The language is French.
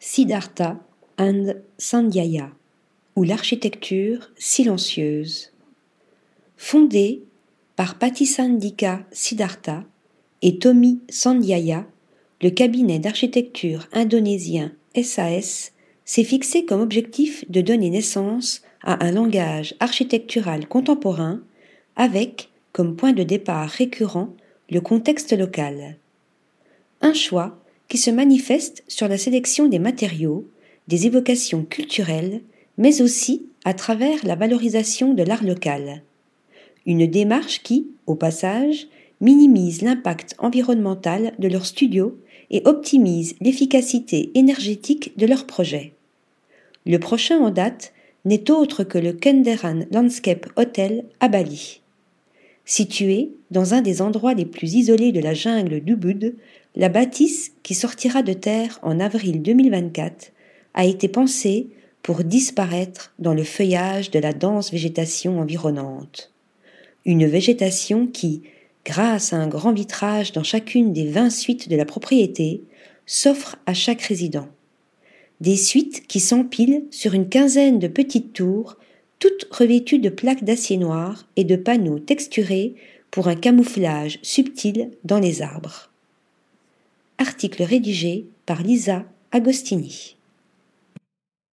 Siddhartha and Sandhyaya, ou l'architecture silencieuse. Fondée par Patisandika Siddhartha et Tommy Sandhyaya, le cabinet d'architecture indonésien SAS s'est fixé comme objectif de donner naissance à un langage architectural contemporain avec, comme point de départ récurrent, le contexte local. Un choix qui se manifeste sur la sélection des matériaux, des évocations culturelles, mais aussi à travers la valorisation de l'art local. Une démarche qui, au passage, minimise l'impact environnemental de leur studio et optimise l'efficacité énergétique de leurs projets. Le prochain en date n'est autre que le Kenderan Landscape Hotel à Bali. Situé dans un des endroits les plus isolés de la jungle d'Ubud, la bâtisse qui sortira de terre en avril 2024 a été pensée pour disparaître dans le feuillage de la dense végétation environnante. Une végétation qui, grâce à un grand vitrage dans chacune des vingt suites de la propriété, s'offre à chaque résident. Des suites qui s'empilent sur une quinzaine de petites tours, toutes revêtues de plaques d'acier noir et de panneaux texturés pour un camouflage subtil dans les arbres. Article rédigé par Lisa Agostini.